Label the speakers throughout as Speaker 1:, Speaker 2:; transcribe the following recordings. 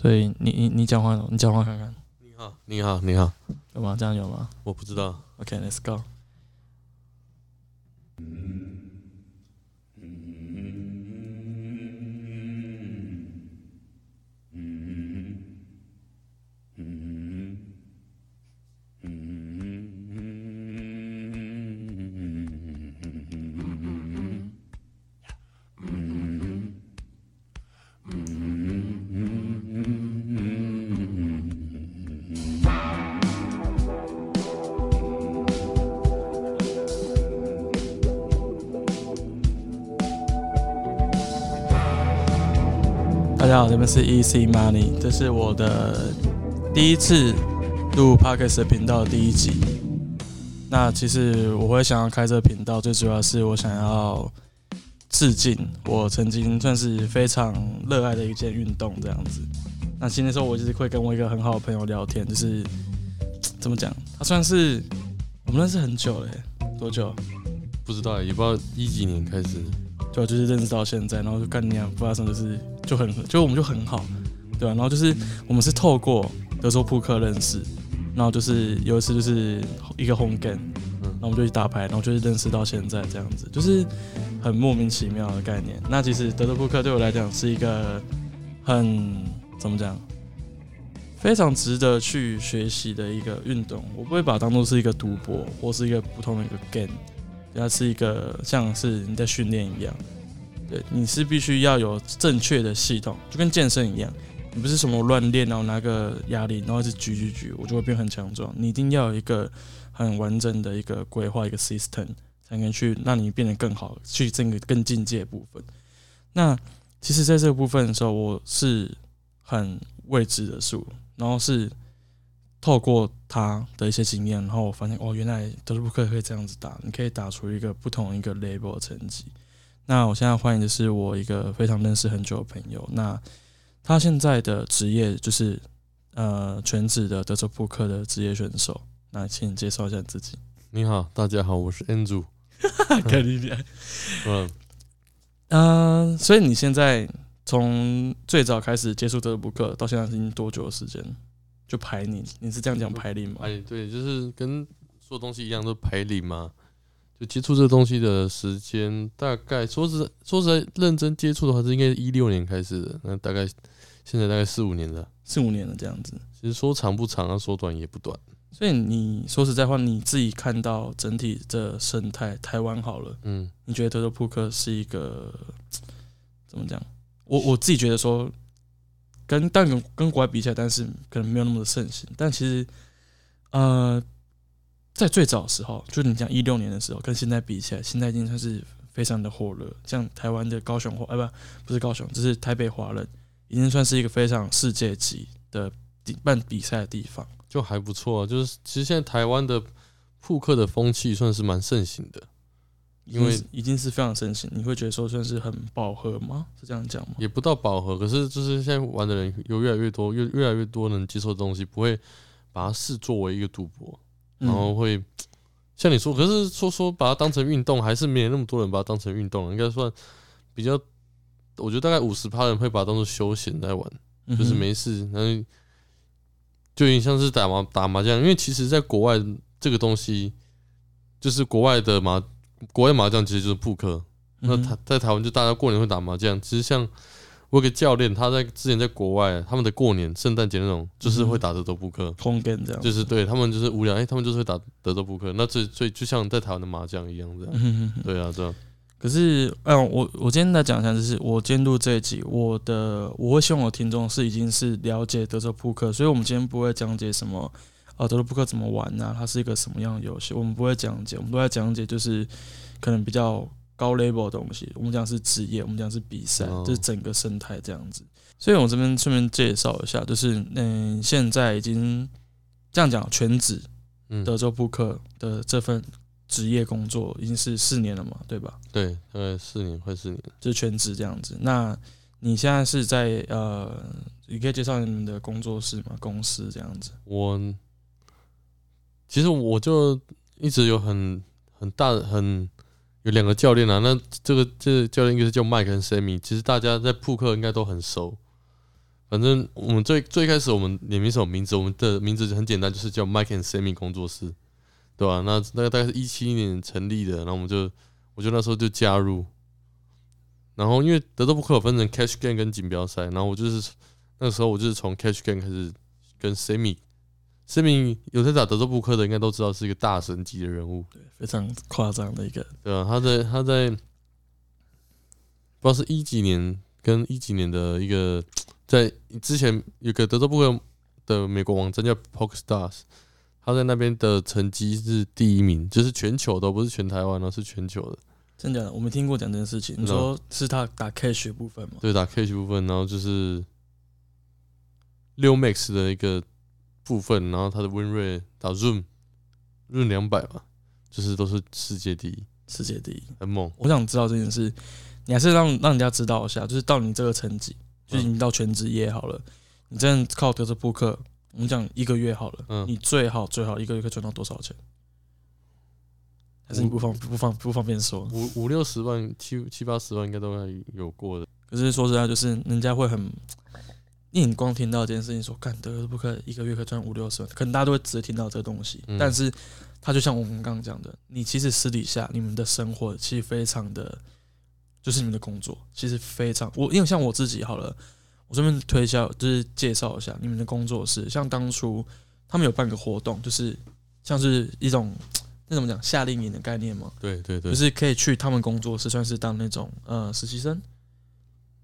Speaker 1: 所以你你你讲话，你讲话看看，
Speaker 2: 你好，你好，你好，
Speaker 1: 有吗？这样有吗
Speaker 2: 我不知道。
Speaker 1: ？OK，Let's、go。是 EC Money，这是我的第一次录 Podcast 的频道的第一集。那其实我会想要开这个频道，最主要是我想要致敬我曾经算是非常热爱的一件运动这样子。那今天时候我就是会跟我一个很好的朋友聊天，就是怎么讲，他算是我们认识很久了，多久？
Speaker 2: 不知道，也不知道一几年开始。
Speaker 1: 对啊，就是认识到现在，然后就干你啊，不发生就是就很就我们就很好，对啊，然后就是我们是透过德州扑克认识，然后就是有一次就是一个 home game，然后我们就去打牌，然后就是认识到现在这样子，就是很莫名其妙的概念。那其实德州扑克对我来讲是一个很怎么讲，非常值得去学习的一个运动。我不会把它当做是一个赌博或是一个普通的一个 game。它是一个像是你在训练一样，对，你是必须要有正确的系统，就跟健身一样，你不是什么乱练，然后拿个哑铃，然后一直举举举，我就会变很强壮。你一定要有一个很完整的一个规划，一个 system，才能去让你变得更好，去这个更进阶的部分。那其实，在这个部分的时候，我是很未知的数，然后是。透过他的一些经验，然后我发现哦，原来德鲁克可以这样子打，你可以打出一个不同一个 level 的成绩。那我现在欢迎的是我一个非常认识很久的朋友，那他现在的职业就是呃全职的德州扑克的职业选手。那请你介绍一下自己。
Speaker 2: 你好，大家好，我是 Andrew。
Speaker 1: 可以理解。
Speaker 2: 嗯，
Speaker 1: 嗯，所以你现在从最早开始接触德州扑克到现在已经多久的时间？就排你，你是这样讲排龄吗？
Speaker 2: 哎，对，就是跟所有东西一样，都排龄嘛。就接触这个东西的时间，大概说实说实在，认真接触的话，是应该一六年开始的。那大概现在大概四五年了，
Speaker 1: 四五年了这样子。
Speaker 2: 其实说长不长，啊，说短也不短。
Speaker 1: 所以你说实在话，你自己看到整体的生态，台湾好了，
Speaker 2: 嗯，
Speaker 1: 你觉得德州扑克是一个怎么讲？我我自己觉得说。跟但跟跟国外比起来，但是可能没有那么的盛行。但其实，呃，在最早的时候，就你讲一六年的时候，跟现在比起来，现在已经算是非常的火热。像台湾的高雄华，哎不，不是高雄，这是台北华人，已经算是一个非常世界级的办比赛的地方，
Speaker 2: 就还不错。就是其实现在台湾的扑克的风气算是蛮盛行的。因为
Speaker 1: 已经是非常盛行，你会觉得说算是很饱和吗？是这样讲吗？
Speaker 2: 也不到饱和，可是就是现在玩的人有越来越多，越越来越多能接受的东西，不会把它视作为一个赌博，然后会、嗯、像你说，可是说说把它当成运动，还是没有那么多人把它当成运动，应该算比较，我觉得大概五十趴人会把它当做休闲在玩，
Speaker 1: 嗯、
Speaker 2: 就是没事，然后就有点像是打麻打麻将，因为其实在国外这个东西就是国外的麻。国外麻将其实就是扑克，那台在台湾就大家过年会打麻将。其实像我有个教练，他在之前在国外，他们的过年、圣诞节那种，就是会打德州扑克，
Speaker 1: 空跟这样，
Speaker 2: 就是对他们就是无聊，哎、欸，他们就是会打德州扑克。那这所以就像在台湾的麻将一样这样，
Speaker 1: 嗯、
Speaker 2: 对啊，这样。
Speaker 1: 可是，嗯，我我今天来讲一下，就是我监督这一集，我的我会希望我听众是已经是了解德州扑克，所以我们今天不会讲解什么。啊，德州扑克怎么玩呢、啊？它是一个什么样的游戏？我们不会讲解，我们都在讲解就是可能比较高 level 的东西。我们讲是职业，我们讲是比赛，
Speaker 2: 哦
Speaker 1: 就是整个生态这样子。所以我这边顺便介绍一下，就是嗯，现在已经这样讲全职德州扑克的这份职业工作已经是四年了嘛，对吧？
Speaker 2: 对，大概四年，快四年，
Speaker 1: 就是全职这样子。那你现在是在呃，你可以介绍你们的工作室吗？公司这样子？
Speaker 2: 我。其实我就一直有很很大很有两个教练啊，那这个这个教练应该是叫 Mike 跟 Sammy，其实大家在扑克应该都很熟。反正我们最最开始我们联名什么名字？我们的名字很简单，就是叫 Mike and Sammy 工作室，对吧？那那个大概是一七年成立的，然后我们就我就那时候就加入，然后因为德州扑克分成 Cash Game 跟锦标赛，然后我就是那个时候我就是从 Cash Game 开始跟 Sammy。Sammy 有在打德州扑克的，应该都知道是一个大神级的人物，
Speaker 1: 对，非常夸张的一个，
Speaker 2: 对啊，他在他在不知道是一几年跟一几年的一个，在之前有个德州扑克的美国网站叫 PokerStars，他在那边的成绩是第一名，就是全球的，不是全台湾哦，是全球的。
Speaker 1: 真的，我没听过讲这件事情。你说是他打 cash 部分吗？
Speaker 2: 对，打 cash 部分，然后就是六 max 的一个。部分，然后他的温瑞打 Zoom Zoom 两百嘛，就是都是世界第一，
Speaker 1: 世界第一，
Speaker 2: 很猛。
Speaker 1: 我想知道这件事，你还是让让人家知道一下，就是到你这个成绩，就是你到全职业好了，你真的靠德州扑克，我们讲一个月好了，嗯，你最好最好一个月可以赚到多少钱？还是你不方不方不方便说？
Speaker 2: 五五六十万，七七八十万应该都要有过的。
Speaker 1: 可是说实在，就是人家会很。你光听到这件事情，说干德不可一个月可以赚五六十万，可能大家都会只听到这个东西。但是，他就像我们刚刚讲的，你其实私底下你们的生活其实非常的，就是你们的工作其实非常。我因为像我自己好了，我顺便推销就是介绍一下你们的工作室。像当初他们有办个活动，就是像是一种那怎么讲夏令营的概念嘛？
Speaker 2: 对对对，
Speaker 1: 就是可以去他们工作室，算是当那种呃实习生。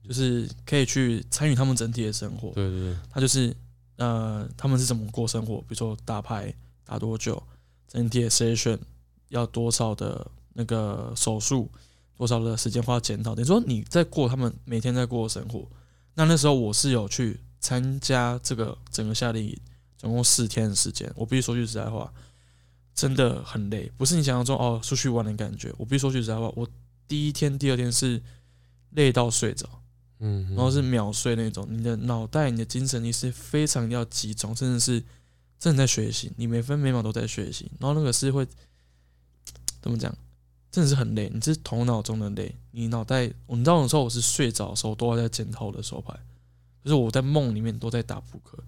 Speaker 1: 就是可以去参与他们整体的生活。
Speaker 2: 对对对，
Speaker 1: 他就是呃，他们是怎么过生活？比如说打牌打多久，整体的 session 要多少的那个手术，多少的时间花检讨。等于说你在过他们每天在过的生活。那那时候我是有去参加这个整个夏令营，总共四天的时间。我必须说句实在话，真的很累，不是你想象中哦出去玩的感觉。我必须说句实在话，我第一天、第二天是累到睡着。
Speaker 2: 嗯，
Speaker 1: 然后是秒睡那种，你的脑袋、你的精神力是非常要集中，甚至是正在学习，你每分每秒都在学习。然后那个是会 怎么讲？真的是很累，你是头脑中的累，你脑袋，你知道有时候我是睡着的时候都在检讨我的手牌，就是我在梦里面都在打扑克。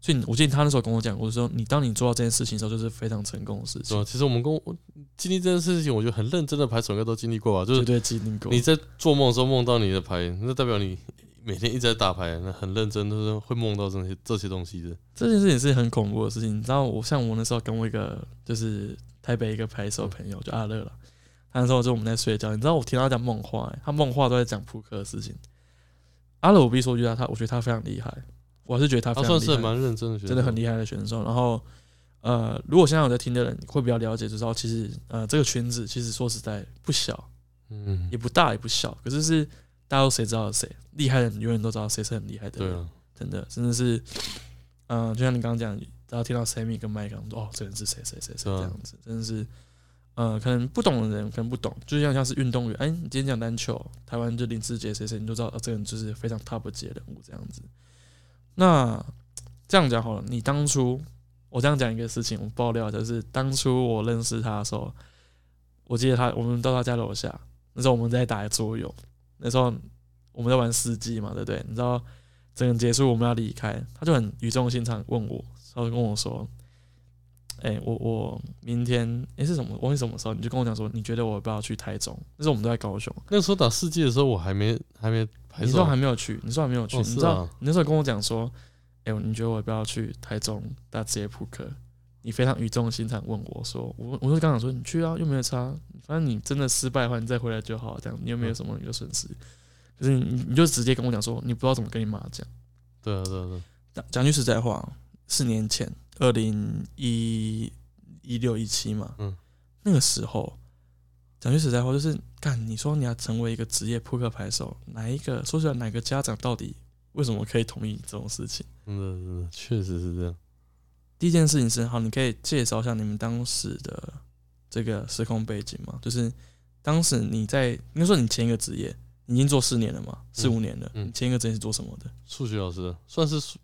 Speaker 1: 所以，我记得他那时候跟我讲，我说你当你做到这件事情的时候，就是非常成功的事情。
Speaker 2: 其实我们跟我经历这件事情，我觉得很认真的牌手应该都经历过吧？就是
Speaker 1: 对经历过。
Speaker 2: 你在做梦的时候梦到你的牌，那代表你每天一直在打牌，那很认真，都是会梦到这些这些东西的。
Speaker 1: 这件事情是很恐怖的事情。你知道，我像我那时候跟我一个就是台北一个牌手朋友，就阿乐了。他那时候就我们在睡觉，你知道我听他讲梦话，他梦话都在讲扑克的事情。阿乐，我必须说句他，他我觉得他非常厉害。我是觉得他
Speaker 2: 他算是蛮认真的，
Speaker 1: 真的很厉害的选手。然后，呃，如果现在有在听的人会比较了解，就知道其实呃这个圈子其实说实在不小，
Speaker 2: 嗯，
Speaker 1: 也不大也不小。可是是大家都谁知道谁厉害的人，永远都知道谁是很厉害的。
Speaker 2: 对啊，
Speaker 1: 真的真的是，嗯，就像你刚刚讲，然后听到 Sammy 跟 Mike 说哦，这人是谁谁谁谁这样子，真的是，呃，可能不懂的人可能不懂，就像像是运动员，哎，你今天讲篮球，台湾就林志杰谁谁，你就知道哦这个人就是非常 top 级的人物这样子。那这样讲好了，你当初我这样讲一个事情，我爆料就是当初我认识他的时候，我记得他我们到他家楼下，那时候我们在打桌游，那时候我们在玩四季嘛，对不对？你知道整个结束我们要离开，他就很语重心长问我，他就跟我说：“哎，我我明天哎是什么？我问什么时候？你就跟我讲说，你觉得我要不要去台中？那时候我们都在高雄，
Speaker 2: 那时候打四季的时候，我还没还没。”
Speaker 1: 你说还没有去，你说还没有去，你知道你那时候跟我讲说，哎，你觉得我不要去台中打职业扑克？你非常语重心长问我说，我我就刚想说，你去啊，又没有差，反正你真的失败的话，你再回来就好，这样你又没有什么一个损失。可是你你就直接跟我讲说，你不知道怎么跟你妈讲。
Speaker 2: 对啊对啊对。
Speaker 1: 讲讲句实在话，四年前，二零一一六一七嘛，
Speaker 2: 嗯，
Speaker 1: 那个时候。讲句实在话，就是干你说你要成为一个职业扑克牌手，哪一个说出来哪个家长到底为什么可以同意这种事情？
Speaker 2: 嗯，确实是这样。
Speaker 1: 第一件事情是，好，你可以介绍一下你们当时的这个时空背景吗？就是当时你在，应该说你前一个职业已经做四年了嘛，四五年了。你前一个职业是做什么的？
Speaker 2: 数学老师，算是数。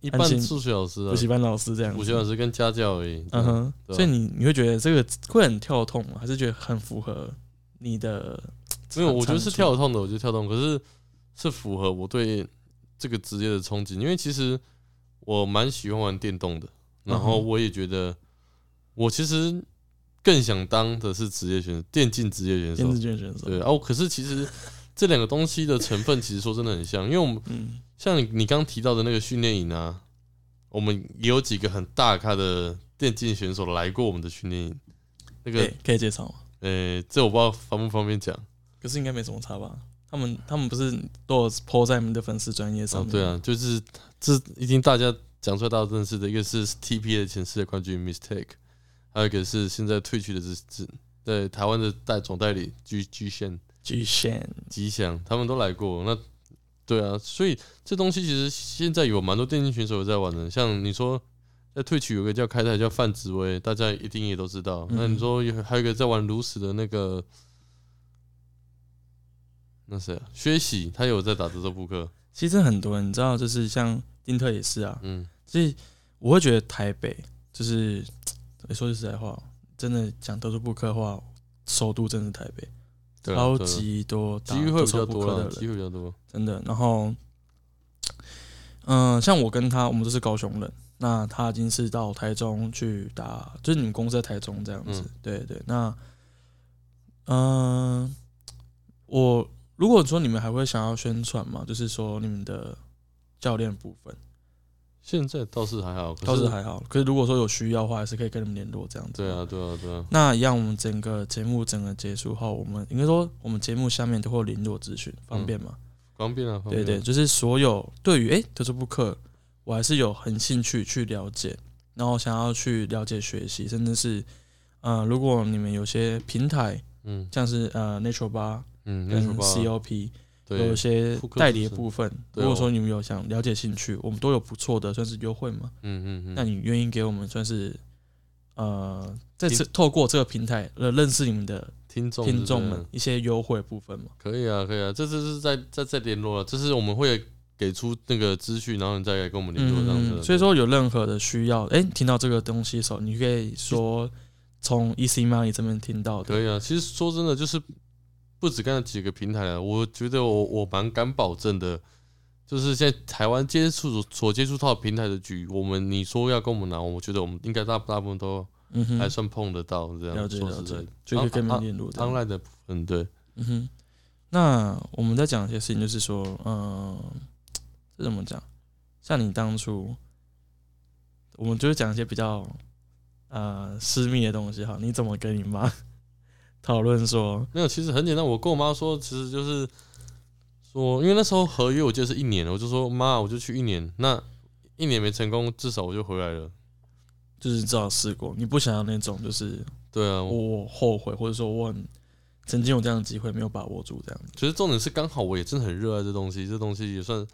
Speaker 2: 一般数学老师、
Speaker 1: 补习班老师这样，
Speaker 2: 补习老师跟家教而已。
Speaker 1: 嗯哼，所以你你会觉得这个会很跳痛吗？还是觉得很符合你的？
Speaker 2: 没有，我觉得是跳痛的，我觉得跳痛，可是是符合我对这个职业的憧憬，因为其实我蛮喜欢玩电动的，然后我也觉得我其实更想当的是职业选手，电竞职业选手。
Speaker 1: 电竞选手，
Speaker 2: 对啊，可是其实这两个东西的成分其实说真的很像，因为我们
Speaker 1: 嗯，
Speaker 2: 像你你刚提到的那个训练营啊，我们也有几个很大咖的电竞选手来过我们的训练营。那个
Speaker 1: 可以可以介绍吗？
Speaker 2: 呃、这我不知道方不方便讲。
Speaker 1: 可是应该没什么差吧？他们他们不是都有 po 在你们的粉丝专业上
Speaker 2: 哦，
Speaker 1: 面？
Speaker 2: 对啊，就是这已经大家讲出来大家认识的，一个是 TPA 的前世界冠军 Mistake，还有一个是现在退去的是是在台湾的代总代理 G G 线
Speaker 1: G 线，
Speaker 2: 吉祥，他们都来过。那对啊，所以这东西其实现在有蛮多电竞选手有在玩的，像你说在退取有个叫开台叫范紫薇，大家一定也都知道。
Speaker 1: 嗯
Speaker 2: 那你说有还有一个在玩炉石的那个。那谁啊？薛喜，他有在打德州扑克。
Speaker 1: 其实很多人你知道，就是像丁特也是啊，
Speaker 2: 嗯，
Speaker 1: 所以我会觉得台北就是说句实在话，真的讲德州扑克的话，首都真的是台北，超
Speaker 2: 对啊对啊
Speaker 1: 级多
Speaker 2: 机会比较多
Speaker 1: 的，
Speaker 2: 机会比较多。
Speaker 1: 真的。然后，嗯、像我跟他，我们都是高雄人，那他已经是到台中去打，就是你们公司在台中这样子，
Speaker 2: 嗯
Speaker 1: 对对。那，嗯、我如果说你们还会想要宣传嘛，就是说你们的教练部分
Speaker 2: 现在倒是还好，
Speaker 1: 倒是还好，可是如果说有需要的话，还是可以跟你们联络这样子。
Speaker 2: 对啊，对啊，对啊。
Speaker 1: 那一样，我们整个节目整个结束后，我们应该说我们节目下面都会有联络资讯，方便吗？
Speaker 2: 方便啊，方便啊。
Speaker 1: 对对，就是所有对于诶德州扑克，我还是有很兴趣去了解，然后想要去了解学习，甚至是呃，如果你们有些平台，
Speaker 2: 嗯
Speaker 1: 像是呃 Natural Bar
Speaker 2: 嗯，那
Speaker 1: 跟
Speaker 2: 说吧
Speaker 1: ，COP 有一些代理的部分，如果说你们有想了解兴趣，我们都有不错的算是优惠嘛。
Speaker 2: 嗯嗯嗯，
Speaker 1: 那你愿意给我们算是呃，这透过这个平台呃认识你们的
Speaker 2: 听众
Speaker 1: 听众们一些优惠部分嘛？
Speaker 2: 可以啊，可以啊，这次是在在在联络了，这是我们会给出那个资讯，然后你再来跟我们联络这样子。
Speaker 1: 嗯，所以说有任何的需要，哎、听到这个东西的时候，你可以说从 EC Money 这边听到的，
Speaker 2: 可以啊。其实说真的，就是不止刚才几个平台啊，我觉得我我蛮敢保证的，就是现在台湾接触所所接触到平台的局，我们你说要跟我们拿，我觉得我们应该大大部分都还算碰得到这样。
Speaker 1: 了解了解
Speaker 2: 说实在，
Speaker 1: 就可以跟你
Speaker 2: 啊
Speaker 1: 们联络的。
Speaker 2: online 的部分，对，
Speaker 1: 嗯哼，那我们在讲一些事情，就是说，嗯、这怎么讲？像你当初，我们就是讲一些比较呃私密的东西哈，你怎么跟你妈讨论说，
Speaker 2: 没有，其实很简单。我跟我妈说，其实就是说，因为那时候合约我记得是一年，我就说妈，我就去一年，那一年没成功，至少我就回来了。
Speaker 1: 就是至少试过，你不想要那种就是
Speaker 2: 对啊，我
Speaker 1: 我后悔，或者说我很曾经有这样的机会没有把握住这样子。
Speaker 2: 其实重点是刚好我也真的很热爱这东西，这东西也算，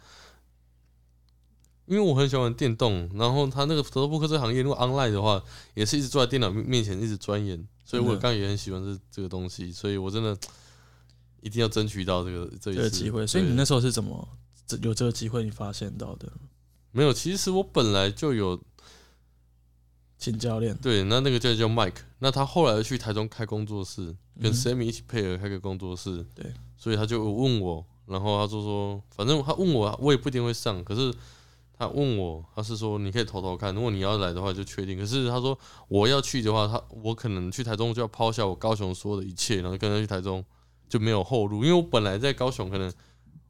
Speaker 2: 因为我很喜欢玩电动，然后他那个德州扑克这个行业，如果 online 的话，也是一直坐在电脑面面前一直钻研，所以我刚刚也很喜欢这这个东西，所以我真的一定要争取到这个这一次。
Speaker 1: 这个机会，所以你那时候是怎么这有这个机会你发现到的？
Speaker 2: 没有，其实我本来就有
Speaker 1: 请教练，
Speaker 2: 对，那那个教练叫 Mike，那他后来去台中开工作室，跟
Speaker 1: 嗯
Speaker 2: Sammy 一起配合开个工作室，
Speaker 1: 对，
Speaker 2: 所以他就问我，然后他就说，反正他问我，我也不一定会上，可是他问我，他是说你可以偷偷看，如果你要来的话就确定，可是他说我要去的话，他我可能去台中就要抛下我高雄所有的一切，然后跟他去台中就没有后路，因为我本来在高雄可能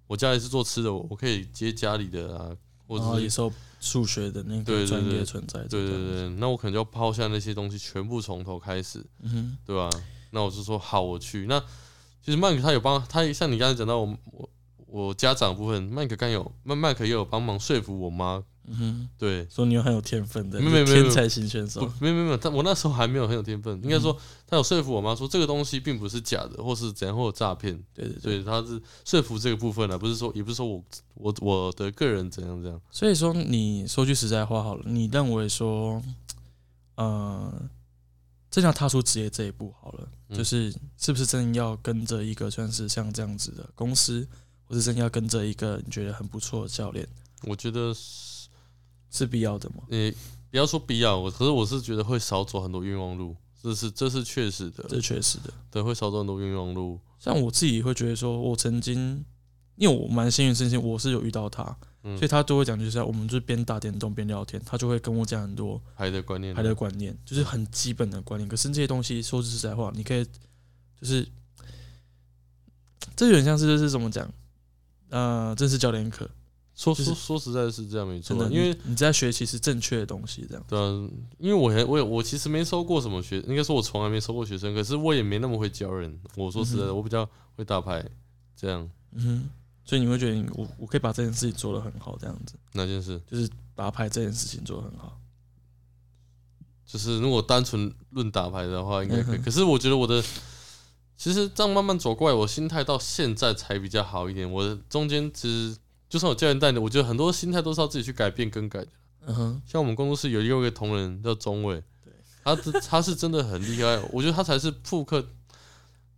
Speaker 2: 我家里是做吃的，我我可以接家里的啊，或者是
Speaker 1: 然后也是数学的那个专业存在。
Speaker 2: 对对，对，那我可能就要抛下那些东西，全部从头开始。
Speaker 1: 嗯，
Speaker 2: 对吧、那我就说好，我去。那其实曼克他有帮他，像你刚才讲到我我我家长的部分，麦克刚有麦麦克也有帮忙说服我妈，
Speaker 1: 嗯哼，
Speaker 2: 对，
Speaker 1: 说你有很有天分的，
Speaker 2: 没有没
Speaker 1: 天才型选手，
Speaker 2: 没有没有没有，但我那时候还没有很有天分，应该说他有说服我妈说这个东西并不是假的，或是怎样或者诈骗，
Speaker 1: 对对对。
Speaker 2: 他是说服这个部分啊，不是说也不是说我我我的个人怎样怎样，
Speaker 1: 所以说，你说句实在话好了，你认为说，呃，真的要踏出职业这一步好了，
Speaker 2: 嗯。
Speaker 1: 就是是不是真的要跟着一个算是像这样子的公司，或是真要跟着一个你觉得很不错的教练，
Speaker 2: 我觉得是
Speaker 1: 是必要的吗？
Speaker 2: 你不要说必要，我可是我是觉得会少走很多冤枉路，这是这是确实的，
Speaker 1: 这确实的。
Speaker 2: 对，会少走很多冤枉路。
Speaker 1: 像我自己会觉得说，我曾经因为我蛮幸运的事情，我是有遇到他，
Speaker 2: 嗯
Speaker 1: 所以他都会讲，就是我们就是边打电动边聊天，他就会跟我讲很多
Speaker 2: 牌的观念，
Speaker 1: 牌的观念，就是很基本的观念。可是这些东西说句实在话，你可以就是这有点像是就是怎么讲，呃，正式教练课，
Speaker 2: 说说说实在是这样没错，，因为
Speaker 1: 你你在学习是正确的东西，这样。
Speaker 2: 对啊，因为我还我也我其实没收过什么学，应该说我从来没收过学生，可是我也没那么会教人。我说实在的，
Speaker 1: 嗯
Speaker 2: 我比较会打牌，这样
Speaker 1: 嗯哼，所以你会觉得你我我可以把这件事情做得很好，这样子，
Speaker 2: 那件事，
Speaker 1: 就是打牌这件事情做得很好。
Speaker 2: 就是如果单纯论打牌的话，应该可以。
Speaker 1: 嗯
Speaker 2: 可是我觉得我的其实这样慢慢走过来，我心态到现在才比较好一点。我中间其实就算有教练带你，我觉得很多心态都是要自己去改变更改的。
Speaker 1: 嗯哼，
Speaker 2: 像我们工作室有一个同仁叫钟伟，
Speaker 1: 对，
Speaker 2: 他他是真的很厉害，我觉得他才是扑克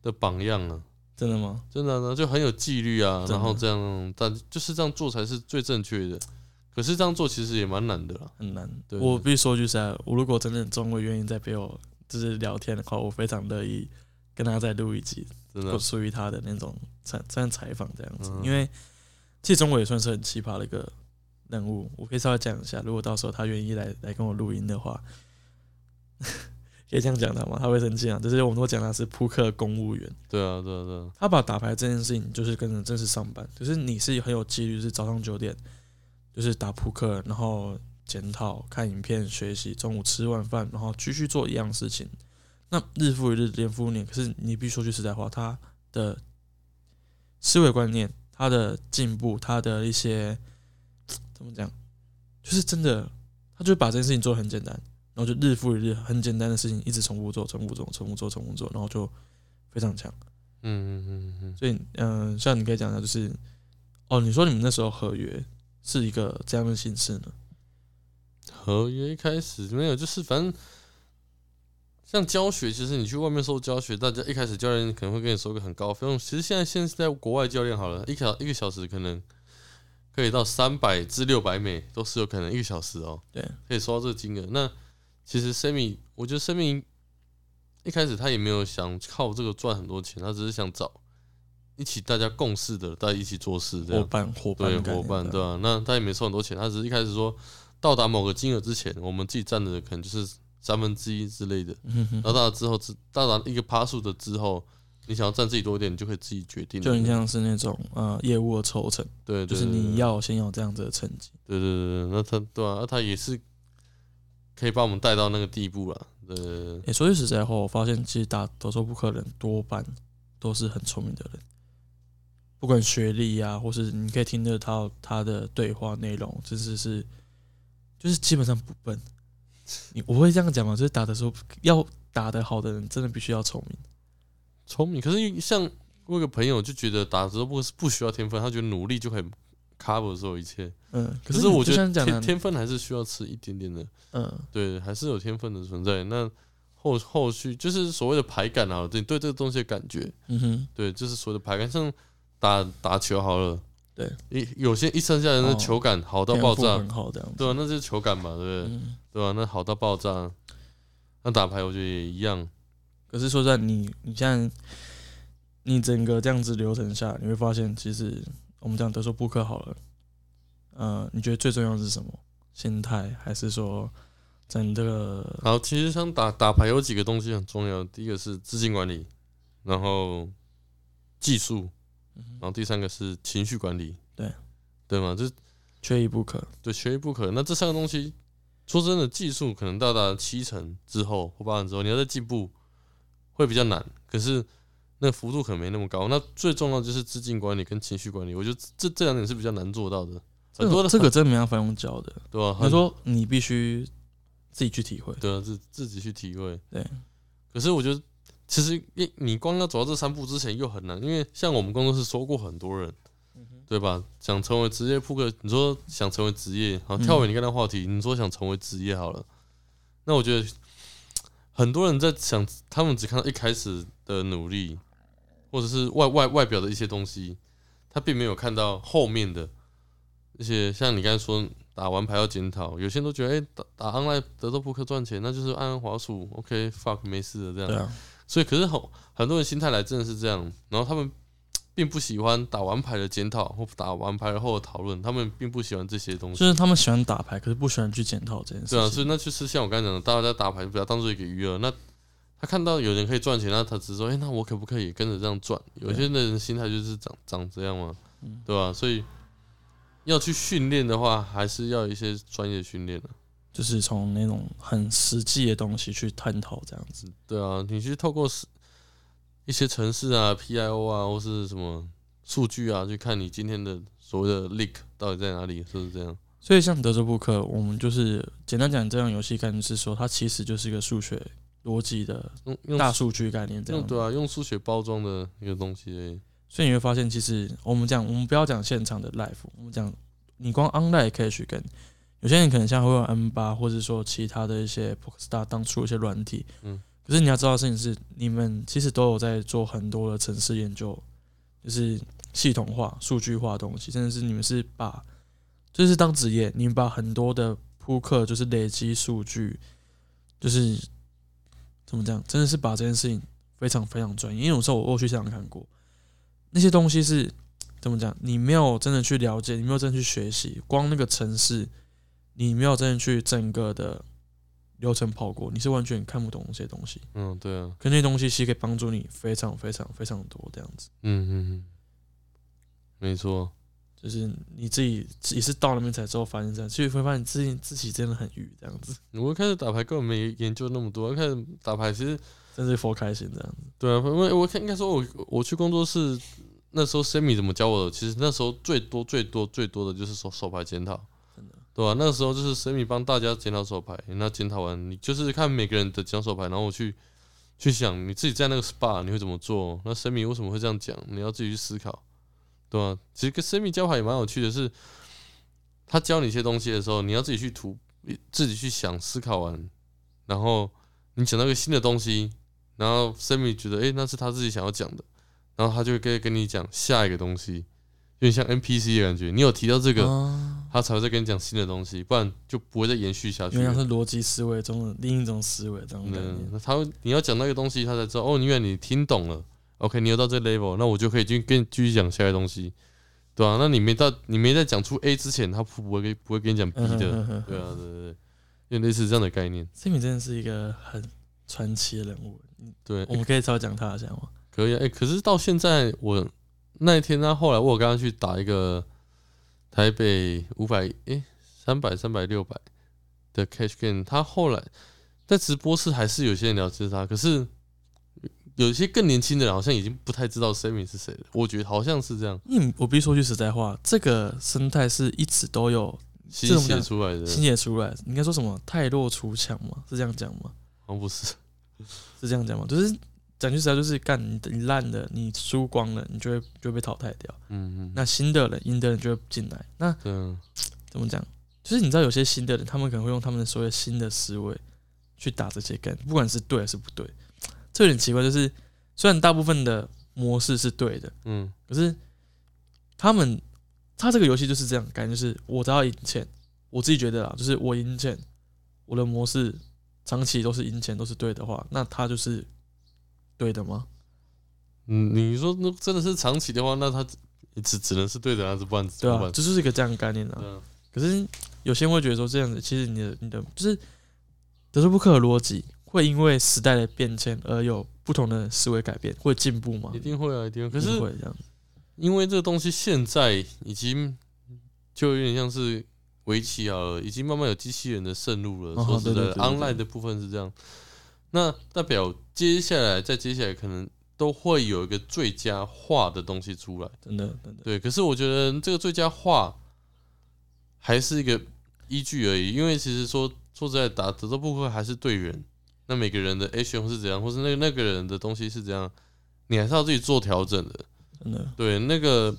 Speaker 2: 的榜样啊。
Speaker 1: 真的吗？
Speaker 2: 真的呢，就很有纪律啊，然后这样，但就是这样做才是最正确的。可是这样做其实也蛮难的啦。
Speaker 1: 很难。
Speaker 2: 对
Speaker 1: 我必须说句实在，我如果真的中伟愿意再陪我就是聊天的话，我非常乐意跟他再录一集，
Speaker 2: 真的
Speaker 1: 不，属于他的那种采这样采访这样子。
Speaker 2: 嗯
Speaker 1: 因为其实中国也算是很奇葩的一个人物，我可以稍微讲一下，如果到时候他愿意来来跟我录音的话。可以这样讲他吗？他会生气啊！就是我们都讲他是扑克公务员，
Speaker 2: 对啊，对啊，对啊，
Speaker 1: 他把打牌这件事情就是跟着正式上班，就是你是很有纪律，是早上九点就是打扑克，然后检讨、看影片、学习，中午吃完饭，然后继续做一样事情。那日复一日，年复一年，可是你必须说句实在话，他的思维观念、他的进步、他的一些 怎么讲，就是真的，他就把这件事情做得很简单，然后就日复一日，很简单的事情一直重复做、重复做、重复做、重复做，然后就非常强。
Speaker 2: 嗯嗯嗯嗯，
Speaker 1: 所以，嗯、像你可以讲的，就是，哦，你说你们那时候合约是一个这样的形式呢？
Speaker 2: 合约一开始没有，就是反正像教学，其实你去外面收教学，大家一开始教练可能会跟你收个很高的费用。其实现在现在在国外教练好了，一小一个小时可能可以到三百至六百美，都是有可能一个小时哦。
Speaker 1: 对，
Speaker 2: 可以收到这个金额。那其实 Sammy，我觉得 Sammy 一开始他也没有想靠这个赚很多钱，他只是想找一起大家共事的，大家一起做事这样。
Speaker 1: 伙伴，伙伴
Speaker 2: 对伙伴，对啊，那他也没收很多钱，他只是一开始说到达某个金额之前，我们自己占的可能就是三分之一之类的。然后到达之后，之到达一个趴数的之后，你想要占自己多一点，你就可以自己决定了。
Speaker 1: 就很像是那种呃业务的抽成，
Speaker 2: 对，对
Speaker 1: 就是你要先有这样子的成绩。
Speaker 2: 对对对对，那他对啊，那他也是可以把我们带到那个地步了。对对对对
Speaker 1: 诶、说句实在话，我发现其实打德州扑克的人多半都是很聪明的人，不管学历啊，或是你可以听得到他的对话内容，真是是就是基本上不笨。你我会这样讲吗？就是打的时候要打得好的人，真的必须要聪明。
Speaker 2: 聪明。可是像我有个朋友就觉得打的时候不不需要天分，他觉得努力就可以 cover 所有一切。
Speaker 1: 嗯，可
Speaker 2: 可
Speaker 1: 是
Speaker 2: 我觉得天天分还是需要吃一点点的，
Speaker 1: 嗯，
Speaker 2: 对，还是有天分的存在。那后后续就是所谓的排感啊，对对这个东西的感觉，
Speaker 1: 嗯哼，
Speaker 2: 对，就是所谓的排感，像打打球好了，
Speaker 1: 对，
Speaker 2: 一有些一生下来的
Speaker 1: 哦
Speaker 2: 球感好到爆炸，
Speaker 1: 天赋很好这样子。
Speaker 2: 对啊，那就是球感嘛，对不对？
Speaker 1: 嗯，
Speaker 2: 对吧、那好到爆炸。那打牌我觉得也一样，
Speaker 1: 可是说实在你你现在你整个这样子流程下，你会发现，其实我们讲德州扑克好了，呃，你觉得最重要的是什么？心态，还是说整个
Speaker 2: 好，其实像打打牌有几个东西很重要，第一个是资金管理，然后技术，然后第三个是情绪管理，
Speaker 1: 对
Speaker 2: 对吗？就
Speaker 1: 缺一不可？
Speaker 2: 对缺一不可。那这三个东西，说真的，技术可能到达七成之后或八成之后，你要再进步会比较难，可是那幅度可能没那么高。那最重要就是资金管理跟情绪管理，我觉得这这两点是比较难做到的。很多的
Speaker 1: 这个真的没办法用教的，
Speaker 2: 对吧、
Speaker 1: 你
Speaker 2: 很
Speaker 1: 说你必须自己去体会。
Speaker 2: 对啊，自自己去体会。
Speaker 1: 对，
Speaker 2: 可是我觉得，其实你你光要走到这三步之前又很难，因为像我们工作室收过很多人，对吧？想成为职业扑克，你说想成为职业，好跳远你刚才话题，你说想成为职业好了，那我觉得很多人在想，他们只看到一开始的努力，或者是外外外表的一些东西，他并没有看到后面的一些，像你刚才说打完牌要检讨，有些人都觉得，哎、打打 online 德州扑克赚钱，那就是按按滑鼠，OK fuck 没事的这样。
Speaker 1: 对啊，
Speaker 2: 所以可是很很多人心态来真的是这样，然后他们并不喜欢打完牌的检讨或打完牌后的讨论，他们并不喜欢这些东西。
Speaker 1: 就是他们喜欢打牌，可是不喜欢去检讨这件事情。
Speaker 2: 对啊，所以那就是像我刚才讲的，大家在打牌就，不要当做一个娱乐。那他看到有人可以赚钱，那他只是说，哎、那我可不可以跟着这样赚？有些人心态就是长长这样嘛，
Speaker 1: 嗯
Speaker 2: 对吧、所以要去训练的话，还是要一些专业训练的。
Speaker 1: 就是从那种很实际的东西去探讨这样子。
Speaker 2: 对啊，你去透过是一些城市啊、PIO 啊，或是什么数据啊，去看你今天的所谓的 leak 到底在哪里，是不是这样？
Speaker 1: 所以像德州扑克，我们就是简单讲，这样游戏概念是说，它其实就是一个数学逻辑的
Speaker 2: 用用
Speaker 1: 大数据概念这样
Speaker 2: 对啊，用数学包装的一个东西。
Speaker 1: 所以你会发现，其实我们讲，我们不要讲现场的 live，我们讲你光 online 也可以去跟有些人可能像会用 M 八，或者说其他的一些 Pokerstar 当初一些软体，
Speaker 2: 嗯，
Speaker 1: 可是你要知道的事情是，你们其实都有在做很多的城市研究，就是系统化、数据化的东西，真的是你们是把就是当职业，你们把很多的扑克就是累积数据，就是怎么讲，真的是把这件事情非常非常专业。因为有时候我我去现场看过，那些东西是怎么讲，你没有真的去了解，你没有真的去学习，光那个城市，你没有真的去整个的流程跑过，你是完全看不懂那些东西。
Speaker 2: 嗯，对啊，
Speaker 1: 可那些东西其实可以帮助你非常非常非常多，这样子，
Speaker 2: 嗯嗯嗯，没错，
Speaker 1: 就是你自己也是到那边才之后发现这样，其实会发现自己自己真的很愚这样子，
Speaker 2: 我一开始打牌根本没研究那么多，一开始打牌其实
Speaker 1: 真是佛开心这样子。
Speaker 2: 对啊，因为我看应该说我我去工作室那时候 Sammy 怎么教我的，其实那时候最多最多最多的就是手手牌检讨，对吧、那个时候就是森米帮大家检讨手牌，那检讨完你就是看每个人的讲手牌，然后我去去想你自己在那个 SPA 你会怎么做，那森米为什么会这样讲，你要自己去思考，对吧、其实跟 Sammy 教牌也蛮有趣的是，他教你一些东西的时候，你要自己去图，自己去想思考完，然后你讲到一个新的东西，然后森米觉得诶、那是他自己想要讲的，然后他就会跟跟你讲下一个东西，有点像 NPC 的感觉。你有提到这个，
Speaker 1: 啊，
Speaker 2: 他才会再跟你讲新的东西，不然就不会再延续下去了。
Speaker 1: 原来是逻辑思维中的另一种思维这种概
Speaker 2: 嗯，。那他会你要讲那个东西，他才知道哦，因为你听懂了。OK，你有到这个 level，那我就可以去跟你继续讲下一个东西，对啊，那你没到，你没在讲出 A 之前，他不不会跟不会跟你讲 B
Speaker 1: 嗯哼
Speaker 2: 的，对啊，对对对，有点类似这样的概念。
Speaker 1: Sammy 真的是一个很传奇的人物，
Speaker 2: 对，
Speaker 1: 我们可以稍微讲他一下吗？
Speaker 2: 可以啊，哎、可是到现在我那一天他，后来我有跟他去打一个台北五百诶三百三百六百的 cash game，他后来在直播室还是有些人了解他，可是有些更年轻的人好像已经不太知道 Sammy 是谁了，我觉得好像是这样
Speaker 1: 嗯我必须说句实在话，这个生态是一直都有
Speaker 2: 新写出来的，
Speaker 1: 新写出来。应该说什么太弱出强吗？是这样讲吗？
Speaker 2: 好像不是，
Speaker 1: 是这样讲吗？就是讲句实在，就是干你你烂的，你输光了，你就会就会被淘汰掉。
Speaker 2: 嗯嗯，
Speaker 1: 那新的人、赢的人就会进来。那怎么讲？就是你知道有些新的人，他们可能会用他们的所谓新的思维去打这些 game，不管是对还是不对，这有点奇怪。就是虽然大部分的模式是对的，
Speaker 2: 嗯
Speaker 1: 可是他们他这个游戏就是这样，感觉就是我只要赢钱，我自己觉得啦，就是我赢钱，我的模式长期都是赢钱都是对的话，那他就是对的吗？
Speaker 2: 嗯，你说那真的是长期的话，那他只只能是对的，还是不然怎
Speaker 1: 对啊，
Speaker 2: 么办？
Speaker 1: 这就是一个这样的概念啊。
Speaker 2: 对啊
Speaker 1: 可是有些人会觉得说这样子，其实你的你的就是德州扑克的逻辑会因为时代的变迁而有不同的思维改变，会进步吗
Speaker 2: 一？定会啊，一定会。可是
Speaker 1: 会这样子，
Speaker 2: 因为这个东西现在已经就有点像是围棋好了，已经慢慢有机器人的渗入了。
Speaker 1: 哦
Speaker 2: 说实在，online 的部分是这样，那代表接下来再接下来可能都会有一个最佳化的东西出来。
Speaker 1: 真的真的，
Speaker 2: 对，可是我觉得这个最佳化还是一个依据而已，因为其实说说实在，打德州扑克还是队员，那每个人的 action 是怎样，或是那个那个人的东西是怎样，你还是要自己做调整的。
Speaker 1: 真的
Speaker 2: 对，那个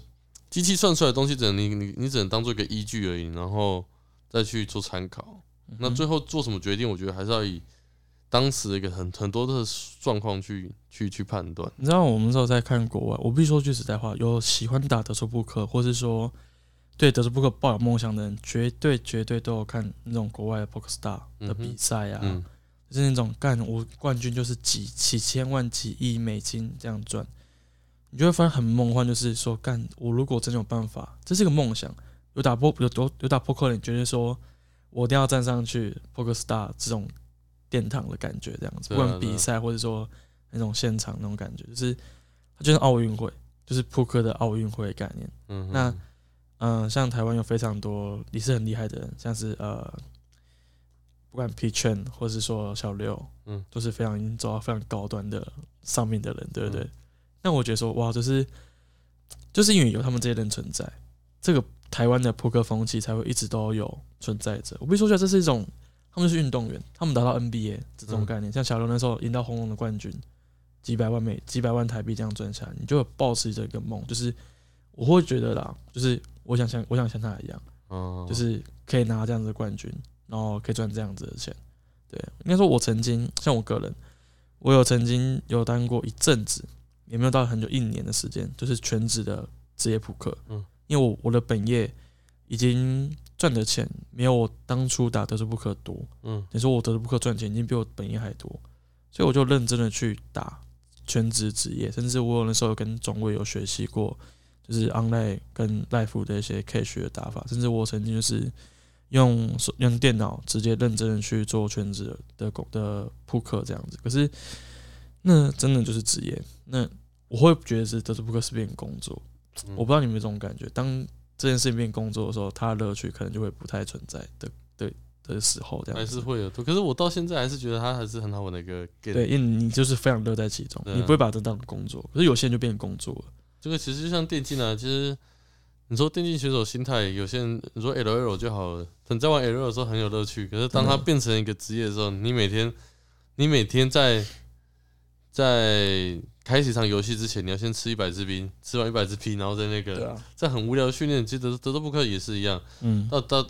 Speaker 2: 机器算出来的东西，只能你你你只能当做一个依据而已，然后再去做参考。那最后做什么决定，我觉得还是要以当时一个很很多的状况去去去判断。
Speaker 1: 你知道我们那时候在看国外，我必须说句实在话，有喜欢打德州扑克，或是说对德州扑克抱有梦想的人，绝对绝对都有看那种国外的 Poker Star 的比赛啊，
Speaker 2: 嗯
Speaker 1: 就是那种干我冠军就是几几千万几亿美金这样赚。你就会发现很梦幻，就是说，干我如果真有办法，这是个梦想。有打破有有有打扑克的人，觉得说我一定要站上去 Poker Star 这种殿堂的感觉，这样子，不管比赛或者说那种现场那种感觉，就是它就是奥运会，就是扑克的奥运会概念。
Speaker 2: 嗯，
Speaker 1: 那嗯、像台湾有非常多也是很厉害的人，像是呃，不管 P 圈或是说小六，
Speaker 2: 嗯，
Speaker 1: 都是非常已经走到非常高端的上面的人，对不对？
Speaker 2: 嗯
Speaker 1: 那我觉得说，哇，就是就是因为有他们这些人存在，这个台湾的扑克风气才会一直都有存在着。我必须说出来，这是一种他们就是运动员，他们达到 NBA 这种
Speaker 2: 嗯
Speaker 1: 概念，像小刘那时候赢到红龙的冠军，几百万美几百万台币这样赚下来，你就有抱持着一个梦，就是我会觉得啦，就是我想像我想像他一样，
Speaker 2: 哦，
Speaker 1: 就是可以拿这样子的冠军，然后可以赚这样子的钱。对，应该说，我曾经像我个人，我有曾经有当过一阵子，也没有到很久，一年的时间，就是全职的职业扑克。
Speaker 2: 嗯，
Speaker 1: 因为我我的本业已经赚的钱没有我当初打德州扑克多，
Speaker 2: 嗯。
Speaker 1: 你说我德州扑克赚钱已经比我本业还多，所以我就认真的去打全职职业，甚至我有那时候有跟中卫有学习过，就是 online 跟 life 的一些 cash 的打法，甚至我曾经就是用手用电脑直接认真的去做全职的工的扑克这样子，可是那真的就是职业，那我会觉得是德州扑克是变工作，
Speaker 2: 嗯。
Speaker 1: 我不知道你们有没有这种感觉，当这件事情变工作的时候，它的乐趣可能就会不太存在的对的时候，这样子
Speaker 2: 还是会有，可是我到现在还是觉得它还是很好玩的一个 game。
Speaker 1: 对，因为你就是非常乐在其中，
Speaker 2: 啊
Speaker 1: 你不会把这当工作。可是有些人就变成工作了，
Speaker 2: 这个其实就像电竞啊，其实你说电竞选手心态，有些人你说 L L 就好了，你在玩 L L 的时候很有乐趣，可是当它
Speaker 1: 嗯
Speaker 2: 变成一个职业的时候，你每天你每天在在开始一场游戏之前，你要先吃一百支兵，吃完一百支冰，然后再那个
Speaker 1: 啊，
Speaker 2: 在很无聊的训练，其实德德州扑克也是一样，
Speaker 1: 嗯，
Speaker 2: 到到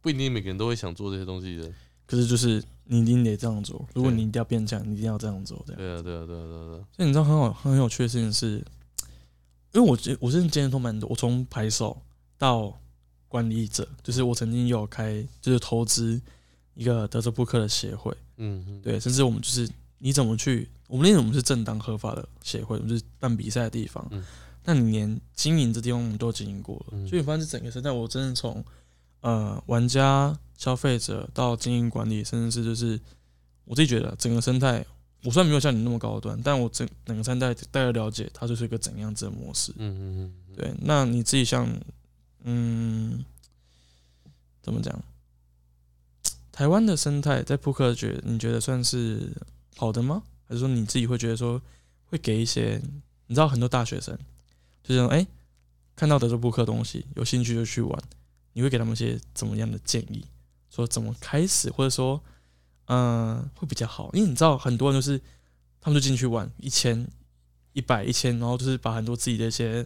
Speaker 2: 不一定每个人都会想做这些东西的。
Speaker 1: 可是就是你一定得这样做，如果你一定要变强，你一定要这样做，这样。
Speaker 2: 对啊，对啊，对啊，对啊，对啊。
Speaker 1: 所以你知道很好很有趣的事情是，因为我觉我真的经验都蛮多，我从牌手到管理者，就是我曾经有开就是投资一个德州扑克的协会，
Speaker 2: 嗯，嗯，
Speaker 1: 对，甚至我们就是你怎么去，我们连我们是正当合法的协会，我们是办比赛的地方，
Speaker 2: 嗯
Speaker 1: 那你连经营这地方我们都经营过了，
Speaker 2: 嗯
Speaker 1: 所以你发现这整个生态，我真的从呃玩家、消费者到经营管理，甚至是就是我自己觉得整个生态，我虽然没有像你那么高端，但我整整个生态大概了解它就是一个怎样子的模式。
Speaker 2: 嗯嗯嗯嗯，
Speaker 1: 对，那你自己像，嗯，怎么讲？台湾的生态在扑克觉，你觉得算是好的吗？还是说你自己会觉得说，会给一些你知道很多大学生，就是哎、诶看到德州扑克东西，有兴趣就去玩，你会给他们一些怎么样的建议？说怎么开始，或者说，嗯、会比较好？因为你知道很多人就是他们就进去玩一千、一百、一千，然后就是把很多自己的一些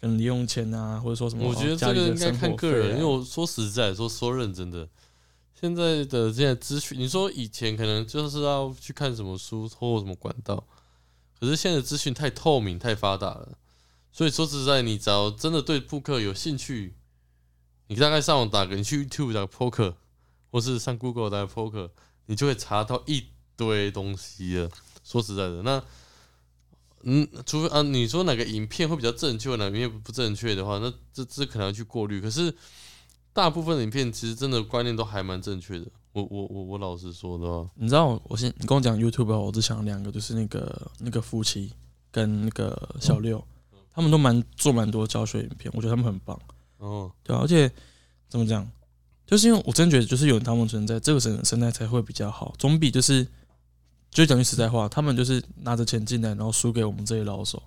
Speaker 1: 可能零用钱啊，或者说什么，
Speaker 2: 我觉得这个应该看个人，
Speaker 1: 啊
Speaker 2: 因为我说实在，说说认真的，现在的这些资讯，你说以前可能就是要去看什么书或什么管道，可是现在资讯太透明、太发达了，所以说实在，你只要真的对扑克有兴趣，你大概上网打个，你去 YouTube 打个 poker，或是上 Google 打个 poker，你就会查到一堆东西了。说实在的，那嗯，除非啊，你说哪个影片会比较正确，哪个影片不正确的话，那这这可能要去过滤。可是大部分的影片其实真的观念都还蛮正确的。我我我我老实说的话，
Speaker 1: 你知道我先你跟我讲 YouTube，啊我只想两个，就是那个那个夫妻跟那个小六，他们都蛮做蛮多教学影片，我觉得他们很棒，
Speaker 2: 哦，
Speaker 1: 对啊，而且怎么讲，就是因为我真觉得就是有他们存在，这个生生态才会比较好，总比就是就讲句实在话，他们就是拿着钱进来，然后输给我们这些老手，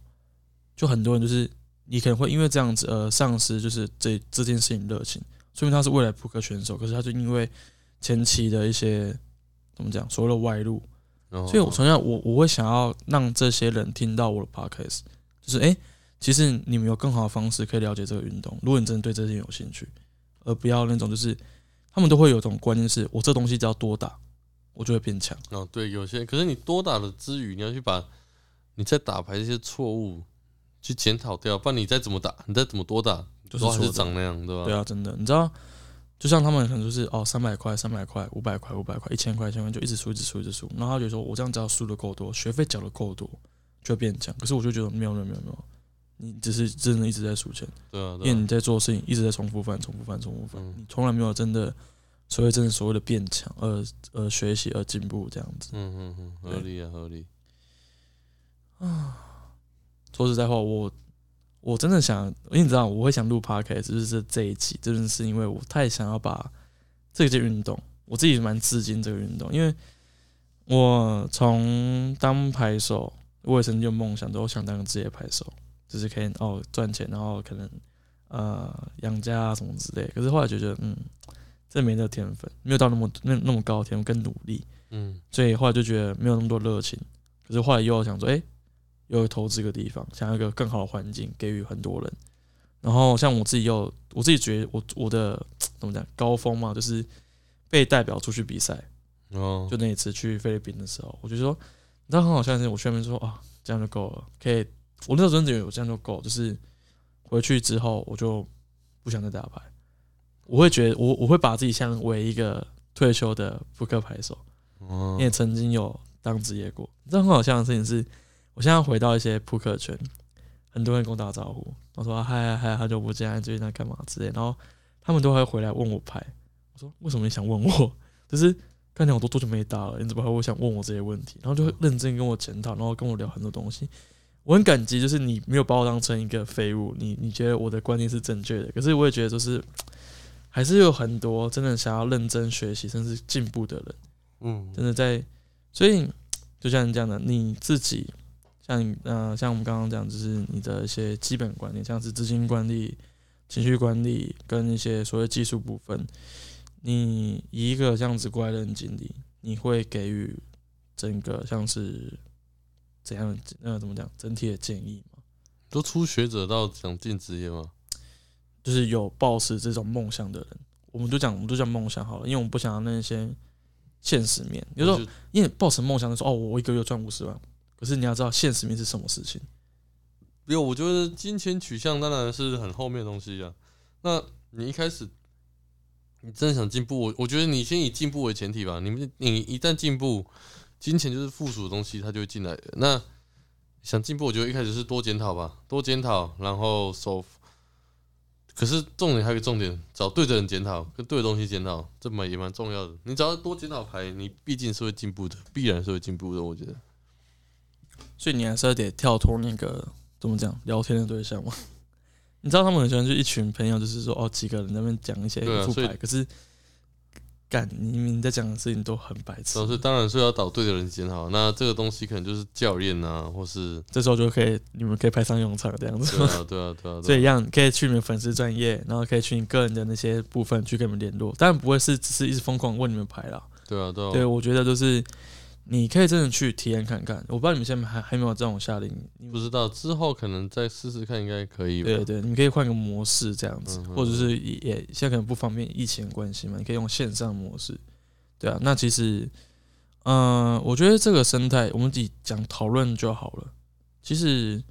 Speaker 1: 就很多人就是你可能会因为这样子而丧失就是这这件事情热情，说明他是未来扑克选手，可是他就因为前期的一些怎么讲所谓的外露，
Speaker 2: 哦
Speaker 1: 所以我从小我我会想要让这些人听到我的 podcast，就是诶，其实你们有更好的方式可以了解这个运动，如果你真的对这些有兴趣，而不要那种就是他们都会有一种观念是，我这东西只要多打，我就会变强。
Speaker 2: 哦，对，有些可是你多打的之余，你要去把你在打牌这些错误去检讨掉，不然你再怎么打，你再怎么多打，
Speaker 1: 就是错的
Speaker 2: 长那样，对吧？
Speaker 1: 对啊，真的，你知道，就像他们可能就是哦，三百块、三百块、五百块、五百块、一千块、一千块，就一直输、一直输、一直输，然后他就说我这样只要输的够多，学费缴的够多，就会变强。可是我就觉得没有没有没有没有，你只是真的一直在输钱，
Speaker 2: 对啊，对啊
Speaker 1: 因为你在做事情一直在重复犯、重复犯、重复犯，
Speaker 2: 嗯
Speaker 1: 你从来没有真的所谓真的所谓的变强，而而学习而进步这样子。
Speaker 2: 嗯嗯嗯，合理啊，合理。
Speaker 1: 说实在话，我我真的想，因为你知道我会想录 podcast，就是这这一期，真的是因为我太想要把这件运动，我自己蛮吃惊这个运动，因为我从当牌手，我也曾经有梦想，都想当个职业牌手，就是可以哦赚钱，然后可能呃养家啊什么之类。可是后来就觉得，嗯，这没那个天分，没有到那么那那么高的天分跟努力，
Speaker 2: 嗯
Speaker 1: 所以后来就觉得没有那么多热情。可是后来又想说，哎、又投资一个地方，想要一个更好的环境给予很多人。然后像我自己又，我自己觉得我我的怎么讲高峰嘛，就是被代表出去比赛。
Speaker 2: 哦，
Speaker 1: 就那一次去菲律宾的时候，我就说，你知道很好笑的是，我去那边说啊，这样就够了，可以。我那时候真的觉得我这样就够，就是回去之后我就不想再打牌，我会觉得我我会把自己像为一个退休的扑克牌手。
Speaker 2: 哦
Speaker 1: 你也曾经有当职业过。你知道很好笑的事情是，我现在回到一些扑克圈，很多人跟我打招呼，我说啊嗨嗨嗨，好久不见，你最近在干嘛之类，然后他们都会回来问我牌。我说为什么你想问我？就是刚才我都多久没打了，你怎么还会想问我这些问题？然后就会认真跟我检讨，然后跟我聊很多东西。我很感激，就是你没有把我当成一个废物，你你觉得我的观念是正确的，可是我也觉得就是还是有很多真的想要认真学习甚至进步的人。
Speaker 2: 嗯
Speaker 1: 真的在，所以就像你讲的，你自己像你呃，像我们刚刚讲，就是你的一些基本观念，像是资金管理、情绪管理跟一些所谓技术部分，你一个这样子过来的人经历，你会给予整个像是怎样的呃怎么讲整体的建议吗？
Speaker 2: 都初学者到想进职业吗？
Speaker 1: 就是有抱持这种梦想的人，我们就讲我们就讲梦想好了，因为我们不想要那些现实面，有时候因为抱持梦想的时候，哦，我一个月赚五十万，可是你要知道现实面是什么事情。
Speaker 2: 没有，我觉得金钱取向当然是很后面的东西啊。那你一开始，你真的想进步，我我觉得你先以进步为前提吧。你们你一旦进步，金钱就是附属的东西，它就会进来的。那想进步，我觉得一开始是多检讨吧，多检讨，然后手。可是重点还有个重点，找对的人检讨，跟对的东西检讨，这蛮也蛮重要的。你只要多检讨牌，你毕竟是会进步的，必然是会进步的。我觉得。
Speaker 1: 所以你还是要得跳脱那个怎么讲聊天的对象嘛。你知道他们很喜欢就一群朋友，就是说哦几个人在那边讲一些副
Speaker 2: 对啊所以
Speaker 1: 牌，可是干你你在讲的事情都很白痴
Speaker 2: 都，是当然是要找对的人检讨。那这个东西可能就是教练啊，或是
Speaker 1: 这时候就可以你们可以派上用场这样子
Speaker 2: 对。啊，对啊，对啊，
Speaker 1: 所以一样可以去你们粉丝专业，然后可以去你个人的那些部分去跟你们联络，当然不会是只是一直疯狂问你们牌啦。
Speaker 2: 对啊，对啊，
Speaker 1: 对，我觉得就是你可以真的去体验看看。我不知道你们现在还还没有这种夏令，你
Speaker 2: 不知道之后可能再试试看，应该可以吧？
Speaker 1: 对对，你可以换个模式这样子，
Speaker 2: 嗯
Speaker 1: 或者是也也现在可能不方便疫情的关系嘛，你可以用线上模式。对啊，那其实，嗯、我觉得这个生态我们自己讲讨论就好了。其实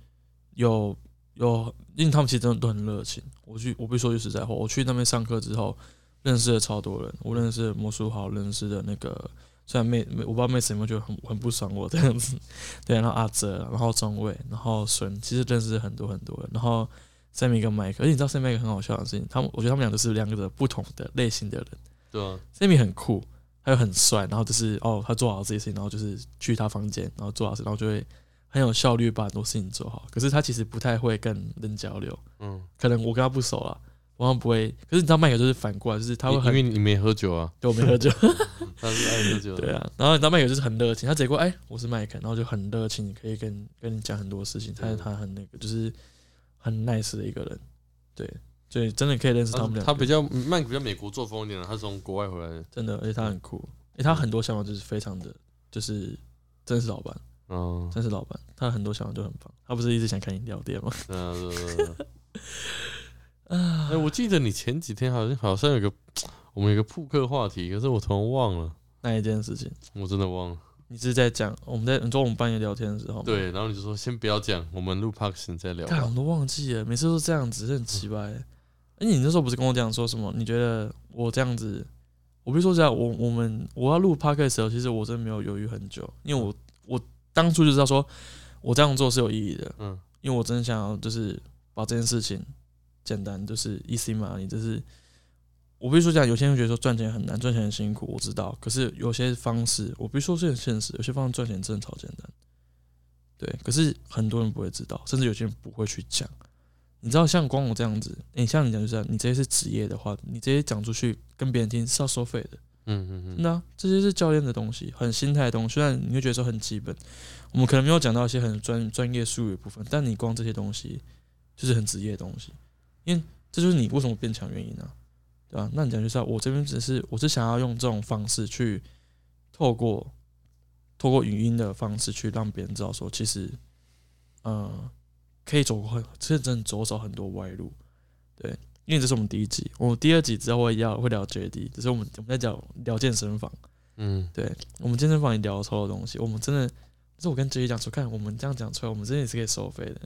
Speaker 1: 有有，因为他们其实真的都很热情。我去，我必须说句实在话，我去那边上课之后，认识了超多人。我认识魔术好，认识的那个虽然妹妹，我不知道妹子有没有觉得很很不爽我这样子。对，然后阿哲，然后中卫，然后孙，其实认识很多很多人。然后 Sammy 跟 Mike，而且你知道 Sammy 很好笑的事情，他们我觉得他们俩都是两个不同的类型的人。
Speaker 2: 对啊
Speaker 1: ，Sammy 很酷，他又很帅，然后就是哦，他做好自己的事情，然后就是去他房间，然后做好事，然后就会很有效率把很多事情做好。可是他其实不太会跟人交流，
Speaker 2: 嗯，
Speaker 1: 可能我跟他不熟了，我好像不会。可是你知道麦克就是反过来，就是他会很
Speaker 2: 因为你没喝酒啊，
Speaker 1: 对我没喝酒，
Speaker 2: 他是爱喝酒的，
Speaker 1: 对啊。然后你知道麦克就是很热情，他直接过哎，我是麦克，然后就很热情，可以跟跟你讲很多事情。他
Speaker 2: 嗯
Speaker 1: 他很那个，就是很 nice 的一个人，对，所以真的可以认识他们俩。
Speaker 2: 他他比较曼比较美国作风一点的，他是从国外回来的，
Speaker 1: 真的，而且他很酷，而且他很多想法就是非常的，就是真是老板。
Speaker 2: 嗯，
Speaker 1: 真是老板，他很多想法就很棒。他不是一直想开饮料店吗？
Speaker 2: 对啊，对啊对啊。哎，我记得你前几天好像好像有个 我们有个扑克话题，可是我突然忘了，
Speaker 1: 那一件事情，
Speaker 2: 我真的忘了。
Speaker 1: 你是在讲我们在你说我们半夜聊天的时候？
Speaker 2: 对，然后你就说先不要讲，我们录 Parks 再聊吧。
Speaker 1: 看我都忘记了，每次都这样子，很奇怪。而且你那时候不是跟我讲说什么？你觉得我这样子，我不是说这样，我我们我要录 podcast 的时候，其实我真的没有犹豫很久，因为我我当初就知道说，我这样做是有意义的，
Speaker 2: 嗯
Speaker 1: 因为我真的想要就是把这件事情简单，就是 easy money，就是我必须说讲，有些人会觉得说赚钱很难，赚钱很辛苦，我知道，可是有些方式，我必须说是很现实，有些方式赚钱真的超简单，对，可是很多人不会知道，甚至有些人不会去讲。你知道，像光我这样子，你、像你讲就是这样，你这些是职业的话，你这些讲出去跟别人听是要收费的。
Speaker 2: 嗯嗯嗯，
Speaker 1: 那、这些是教练的东西，很心态的东西。虽然你会觉得说很基本，我们可能没有讲到一些很专专业术语的部分，但你光这些东西就是很职业的东西，因为这就是你为什么变强原因啊，对吧、那你讲就是要我这边只是我是想要用这种方式去透过透过语音的方式去让别人知道说，其实呃可以走过很，其实真的走走很多歪路，对。因为这是我们第一集，我们第二集之后会要会聊 JD，只是我们我们在讲聊健身房，
Speaker 2: 嗯。
Speaker 1: 对我们健身房也聊了超多东西，我们真的，就是我跟 JD 讲说，看我们这样讲出来，我们真的也是可以收费的，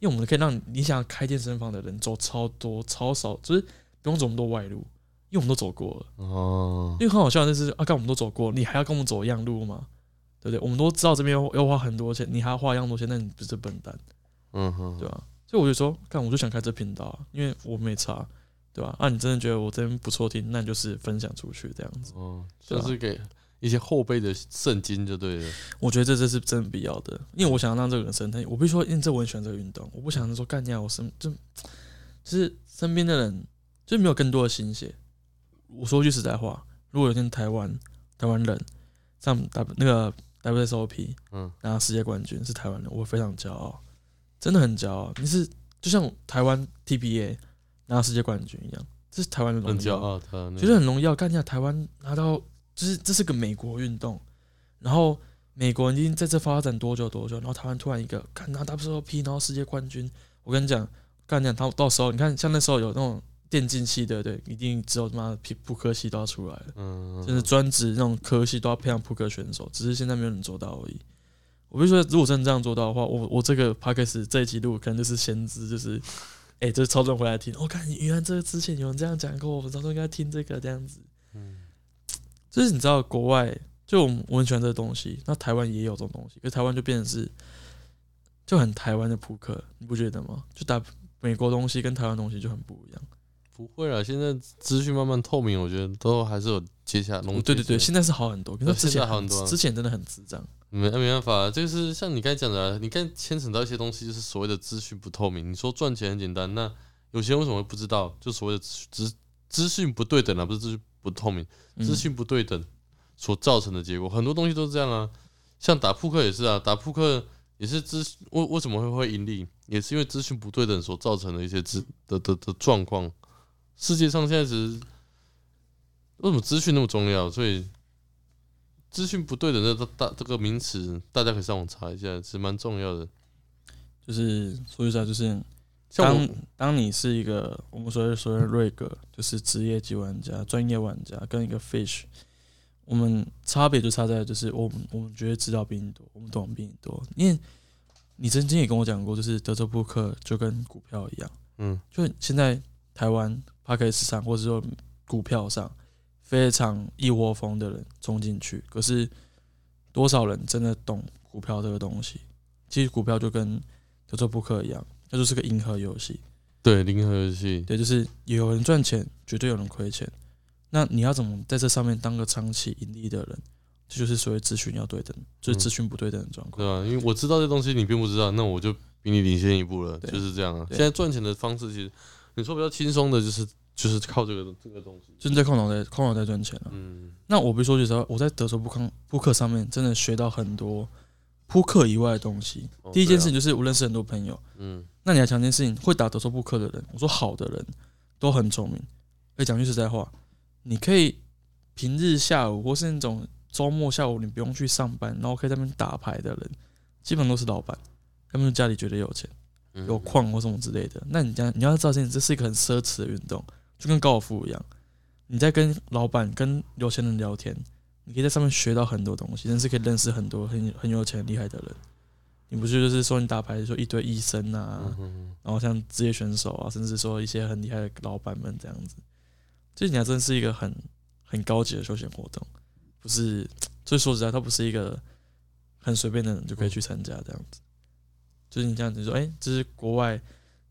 Speaker 1: 因为我们可以让你想要开健身房的人走超多超少，就是不用走那么多外路，因为我们都走过了。
Speaker 2: 哦
Speaker 1: 因为很好笑的是，啊，看我们都走过，你还要跟我们走一样路吗？对不对？我们都知道这边要要花很多钱，你还要花一样多钱，那你不是笨蛋，
Speaker 2: 嗯哼，
Speaker 1: 对吧、所以我就说，看我就想开这频道啊，因为我没差，对吧、啊？你真的觉得我这边不错听，那你就是分享出去这样子。
Speaker 2: 就是给一些后辈的圣经就对了。
Speaker 1: 我觉得这这是真的必要的，因为我想要让这个人生态。我必须说，因为这我很喜欢这个运动，我不想说干掉我身就就是身边的人就没有更多的心血。我说句实在话，如果有一天台湾台湾人上 W 那个 WSOP
Speaker 2: 嗯
Speaker 1: 拿世界冠军是台湾人，我会非常骄傲，真的很骄傲。你是就像台湾 TBA 拿世界冠军一样，这是台湾的荣耀。
Speaker 2: 很骄傲，他
Speaker 1: 觉得很荣耀，干掉台湾拿到，就是这是个美国运动，然后美国已经在这发展多久多久，然后台湾突然一个看拿 WSOP，然后世界冠军，我跟你讲，干讲他到时候你看，像那时候有那种电竞系的，对，一定只有他妈的扑扑克系都要出来了，
Speaker 2: 嗯，
Speaker 1: 就是专职那种科系都要培养扑克选手，只是现在没有人做到而已。我就说，如果真的这样做到的话，我我这个 p a c k a g e 这一集录可能就是先知，就是，哎、这超多人回来听，我、看原来这个之前有人这样讲过，我早就应该听这个这样子。
Speaker 2: 嗯
Speaker 1: 就是你知道国外，就我们我很喜欢这个东西，那台湾也有这种东西，可是台湾就变成是就很台湾的扑克，你不觉得吗？就打美国东西跟台湾东西就很不一样。
Speaker 2: 不会了，现在资讯慢慢透明，我觉得都还是有接下龙。
Speaker 1: 哦对对对，现在是好很多，可是
Speaker 2: 对现
Speaker 1: 之前
Speaker 2: 好很多啊
Speaker 1: 之前真的很智障。
Speaker 2: 没没办法，这个是像你刚才讲的啊，你刚才牵扯到一些东西，就是所谓的资讯不透明。你说赚钱很简单，那有些人为什么会不知道？就所谓的资资资讯不对等啊，不是资讯不透明，
Speaker 1: 嗯
Speaker 2: 资讯不对等所造成的结果，很多东西都是这样啊。像打扑克也是啊，打扑克也是资为为什么会会盈利，也是因为资讯不对等所造成的一些资的的的状况。世界上现在只是为什么资讯那么重要？所以资讯不对等的大大这个名词，大家可以上网查一下，是蛮重要的。
Speaker 1: 就是说实在，就是
Speaker 2: 像
Speaker 1: 当，当你是一个我们所谓所谓的瑞格，就是职业级玩家、专业玩家，跟一个 fish，我们差别就差在就是我们我们觉得知道比你多，我们懂比你多。因为你曾经也跟我讲过，就是德州扑克就跟股票一样，
Speaker 2: 嗯
Speaker 1: 就现在台湾 p a c k e 市场或者说股票上非常一窝蜂的人冲进去，可是多少人真的懂股票这个东西？其实股票就跟德州扑克一样，它就是个银河游戏。
Speaker 2: 对银河游戏，
Speaker 1: 对，就是有人赚钱，绝对有人亏钱。那你要怎么在这上面当个长期盈利的人？这就是所谓资讯要对等，就是资讯不对等的状况。
Speaker 2: 对啊？因为我知道这东西你并不知道，那我就比你领先一步了，
Speaker 1: 对
Speaker 2: 就是这样啊。现在赚钱的方式，其实你说比较轻松的，就是就是靠这个这个东西。
Speaker 1: 就是在靠脑袋靠脑袋赚钱了、
Speaker 2: 嗯
Speaker 1: 那我比如说句实话，我在德州扑克扑克上面真的学到很多扑克以外的东西。
Speaker 2: 哦
Speaker 1: 第一件事情就是我认识很多朋友，
Speaker 2: 嗯
Speaker 1: 那你还讲一件事情，会打德州扑克的人，我说好的人都很聪明。而讲句实在话，你可以平日下午或是那种周末下午，你不用去上班，然后可以在那边打牌的人，基本都是老板，他们家里绝对有钱，
Speaker 2: 嗯
Speaker 1: 有矿或什么之类的。那你讲你要知道，这这是一个很奢侈的运动，就跟高尔夫一样。你在跟老板、跟有钱人聊天，你可以在上面学到很多东西，甚至可以认识很多很很有钱、厉害的人。你不是就是说你打牌说一堆医生啊，然后像职业选手啊，甚至说一些很厉害的老板们这样子，就是你还真是一个很很高级的休闲活动，不是，所以说实在，它不是一个很随便的人就可以去参加这样子。就是你这样子说，哎、这是国外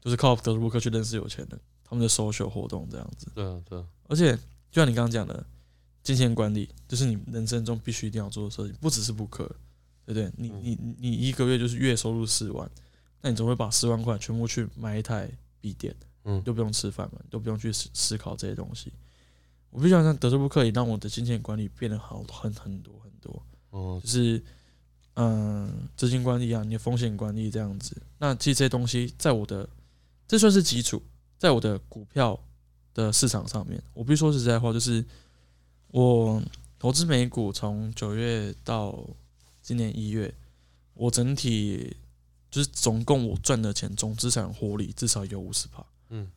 Speaker 1: 就是靠德州扑克去认识有钱人，他们的 social 活动这样子。
Speaker 2: 对啊，对啊，
Speaker 1: 而且就像你刚刚讲的，金钱管理就是你人生中必须一定要做的事情，不只是扑克，对不对？你
Speaker 2: 嗯
Speaker 1: 你你一个月就是月收入四万，那你总会把四万块全部去买一台笔电，
Speaker 2: 嗯
Speaker 1: 你都不用吃饭嘛，你都不用去思思考这些东西。我必须要像，德州扑克也让我的金钱管理变得好很很多很多。
Speaker 2: 哦
Speaker 1: 就，是嗯，资金管理啊，你的风险管理这样子。那其实这些东西在我的这算是基础，在我的股票的市场上面，我必须说实在话，就是我投资美股从九月到今年一月，我整体就是总共我赚的钱总资产获利至少有五十趴。
Speaker 2: 嗯，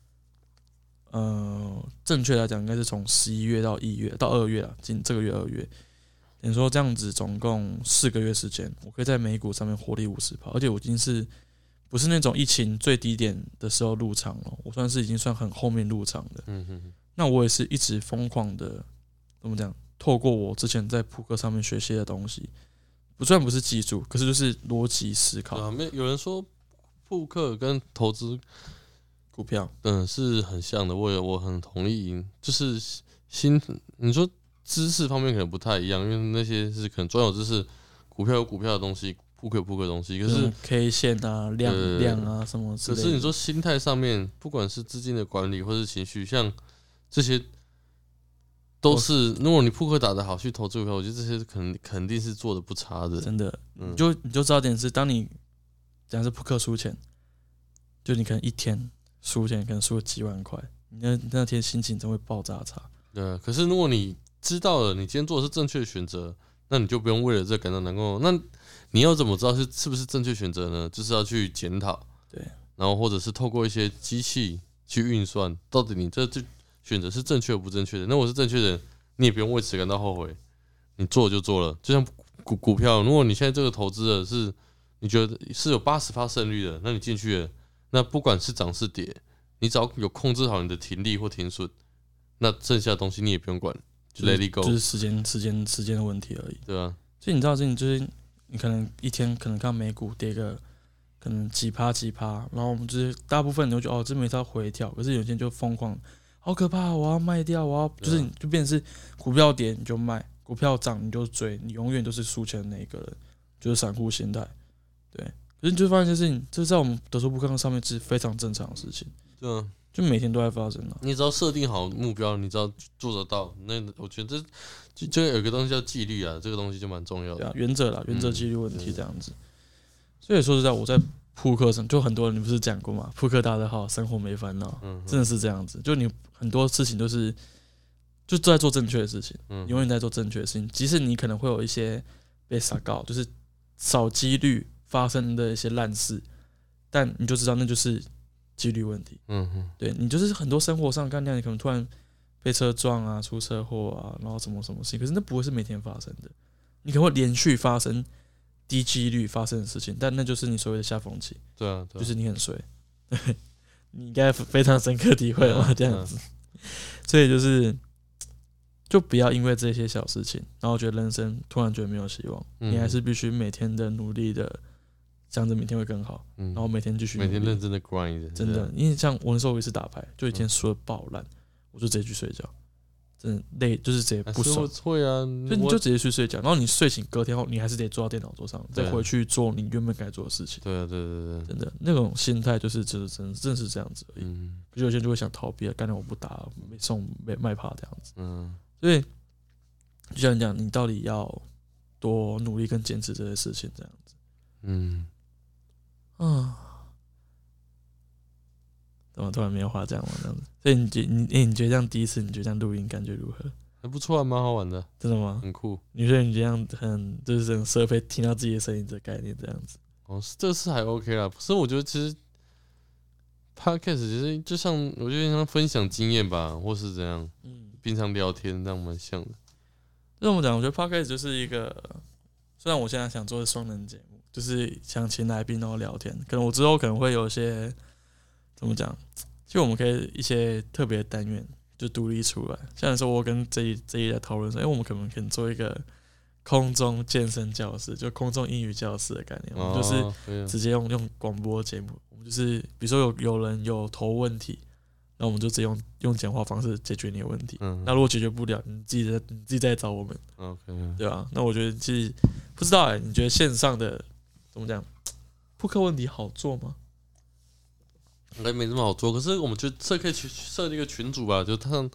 Speaker 1: 呃，正确来讲，应该是从十一月到一月到二月啊，今这个月二月，等于说这样子总共四个月时间，我可以在美股上面获利五十趴，而且我已经是不是那种疫情最低点的时候入场了，我算是已经算很后面入场的。
Speaker 2: 嗯哼哼，
Speaker 1: 那我也是一直疯狂的怎么讲，透过我之前在扑克上面学习的东西，不算不是技术，可是就是逻辑思考
Speaker 2: 啊，没有人说扑克跟投资
Speaker 1: 股票。
Speaker 2: 嗯是很像的，我也我很同意，就是心你说知识方面可能不太一样，因为那些是可能专有知识，股票有股票的东西，扑克有扑克的东西，可是
Speaker 1: 嗯 K 线啊、量
Speaker 2: 呃
Speaker 1: 量啊什么之类的。
Speaker 2: 可是你说心态上面，不管是资金的管理或是情绪，像这些都是，如果你扑克打得好，去投资股票，我觉得这些肯肯定是做的不差的。
Speaker 1: 真的，
Speaker 2: 嗯
Speaker 1: 你就你就知道点是，当你讲是扑克输钱，就你可能一天输钱，可能输了几万块，你那那天心情真会爆炸差。
Speaker 2: 对啊，可是如果你知道了你今天做的是正确的选择，那你就不用为了这感到难过。那你要怎么知道是是不是正确选择呢？就是要去检讨，
Speaker 1: 对，
Speaker 2: 然后或者是透过一些机器去运算，到底你这这选择是正确不正确的。那我是正确的，你也不用为此感到后悔，你做就做了。就像股股票，如果你现在这个投资的是你觉得是有八十发胜率的，那你进去了，那不管是涨是跌，你只要有控制好你的停利或停损，那剩下的东西你也不用管，就 let it go，
Speaker 1: 就是时间时间时间的问题而已。
Speaker 2: 对啊？
Speaker 1: 所以你知道，这你就是你可能一天可能看美股跌个可能几趴几趴，然后我们就是大部分人都觉得哦，这没它回调，可是有些人就疯狂，好可怕，我要卖掉，我要就是你就变成是股票跌你就卖，股票涨你就追，你永远都是输钱的那一个人，就是散户心态，对。可是你就发现一件事情，这在我们德州扑克上面是非常正常的事情，
Speaker 2: 对啊，
Speaker 1: 就每天都在发生啊。
Speaker 2: 你只要设定好目标，你只要做得到，那我觉得就就有一个东西叫纪律啊，这个东西就蛮重要的。
Speaker 1: 对啊，原则啦，原则
Speaker 2: 嗯
Speaker 1: 纪律问题这样子。所以说实在，我在扑克上就很多人，你不是讲过吗，扑克打得好，生活没烦恼，
Speaker 2: 嗯，
Speaker 1: 真的是这样子。就你很多事情都是就在做正确的事情，
Speaker 2: 嗯
Speaker 1: 永远在做正确的事情。即使你可能会有一些被撒告，就是少几率发生的一些烂事，但你就知道那就是几率问题。
Speaker 2: 嗯嗯
Speaker 1: 对你就是很多生活上干掉，你可能突然被车撞啊、出车祸啊，然后什么什么事情，可是那不会是每天发生的，你可能会连续发生低几率发生的事情，但那就是你所谓的下风期，
Speaker 2: 对啊，对啊。
Speaker 1: 就是你很衰，对，你应该非常深刻体会嘛，
Speaker 2: 嗯
Speaker 1: 这样子，所以就是。就不要因为这些小事情，然后觉得人生突然觉得没有希望，
Speaker 2: 嗯。
Speaker 1: 你还是必须每天的努力的想着明天会更好，
Speaker 2: 嗯。
Speaker 1: 然后每天继续
Speaker 2: 每天认真的 grind，
Speaker 1: 真的，因为像我那时候我一次打牌，就一天输的爆烂，我就直接去睡觉，真的累，就是直接不爽，
Speaker 2: 会啊，我
Speaker 1: 就你就直接去睡觉，然后你睡醒隔天后，你还是得坐到电脑桌上，再回去做你原本该做的事情。
Speaker 2: 对啊，对对对，
Speaker 1: 真的，那种心态就是就是真正是这样子而已。
Speaker 2: 嗯
Speaker 1: 有些人就会想逃避了，干脆我不打了，没送没卖怕这样子。
Speaker 2: 嗯
Speaker 1: 所以就像你讲，你到底要多努力跟坚持这些事情，这样子。
Speaker 2: 嗯，
Speaker 1: 啊，怎么突然没有话讲了这样子？所以你觉你诶、你觉得这样第一次，你觉得这样录音感觉如何？
Speaker 2: 还不错啊，蛮好玩的，
Speaker 1: 真的吗？
Speaker 2: 很酷。
Speaker 1: 你觉得你这样很就是这种设备听到自己的声音的概念这样子？
Speaker 2: 哦，是这次还 OK 啦。不是，我觉得其实 podcast 其实就像我觉得像分享经验吧，或是怎样，
Speaker 1: 嗯，
Speaker 2: 平常聊天这样蛮像的。
Speaker 1: 这么讲，我觉得 podcast 就是一个，虽然我现在想做的双人节目，就是想请来宾然后聊天，可能我之后可能会有一些怎么讲，就我们可以一些特别的单元就独立出来，像说我跟这一这一在讨论说，哎、我们可不可以做一个空中健身教室，就空中英语教室的概念。我们就是直接用用广播节目，我们就是比如说有有人有投问题，那我们就直接用用讲话方式解决你的问题。
Speaker 2: 嗯
Speaker 1: 那如果解决不了，你自己再你自己再找我们
Speaker 2: ，，OK，
Speaker 1: 对吧、那我觉得其实不知道哎、你觉得线上的怎么讲？扑克问题好做吗？
Speaker 2: 应该没这么好做。可是我们觉得这可以去设立一个群组吧，就看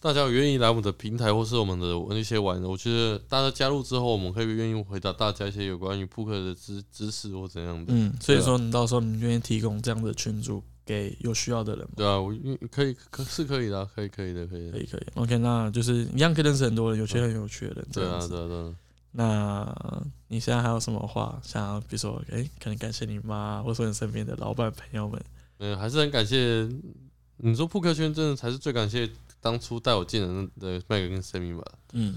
Speaker 2: 大家有愿意来我们的平台或是我们的那些玩的，我觉得大家加入之后，我们可以愿意回答大家一些有关于扑克的知知识或怎样的。
Speaker 1: 嗯，所以说你到时候你愿意提供这样的群组给有需要的人吗？
Speaker 2: 对啊，我愿可以可是可以的啊，可以可以的，可以的。
Speaker 1: 可以可以，OK，那就是一样可以认识很多人，有些很有趣的人。这
Speaker 2: 对啊。对啊，对啊。
Speaker 1: 那你现在还有什么话想要，比如说，哎、可能感谢你妈，或者说你身边的老板朋友们？
Speaker 2: 嗯，还是很感谢。你说扑克圈真的才是最感谢当初带我进的那的麦克跟 Sammy 吧？
Speaker 1: 嗯，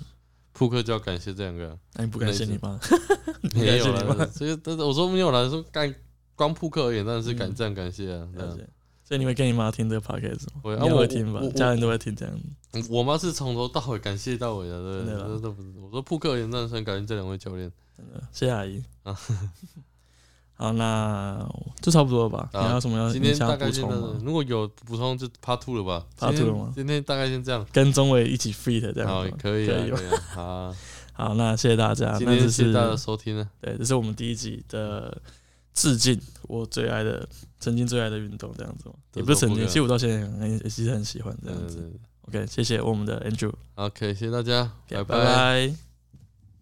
Speaker 2: 扑克就要感谢这两个啊，
Speaker 1: 那你不感谢你妈？
Speaker 2: 没有
Speaker 1: 感谢你妈？
Speaker 2: 啦，这个但是我说没有啦，说干光扑克而言，当然是感
Speaker 1: 嗯
Speaker 2: 这样感谢啊。
Speaker 1: 所以你会跟你妈听这个 podcast 吗？
Speaker 2: 会啊
Speaker 1: 会听吧？家人都会听这样。
Speaker 2: 我妈是从头到尾感谢到尾的，对
Speaker 1: 真的啦
Speaker 2: 真的不是。我说扑克而言，当然是很感谢这两位教练。
Speaker 1: 真的，谢谢阿姨
Speaker 2: 啊。
Speaker 1: 好，那就差不多了吧？你还有什么要
Speaker 2: 今天
Speaker 1: 想要补充吗？
Speaker 2: 如果有补充就 Part Two 了吧
Speaker 1: Part two 了吗
Speaker 2: 今天大概先这样。
Speaker 1: 跟钟伟一起 fit 这样
Speaker 2: 好，可以啊，
Speaker 1: 可以。
Speaker 2: 好啊，
Speaker 1: 好，那谢谢大家。
Speaker 2: 今天谢谢大家收听了。
Speaker 1: 对，这是我们第一集的致敬，我最爱的，曾经最爱的运动，这样子也不是曾经，其实我到现在很也其实很喜欢这样子。
Speaker 2: 对。
Speaker 1: OK，谢谢我们的
Speaker 2: Andrew，OK，谢谢大家，拜
Speaker 1: 拜拜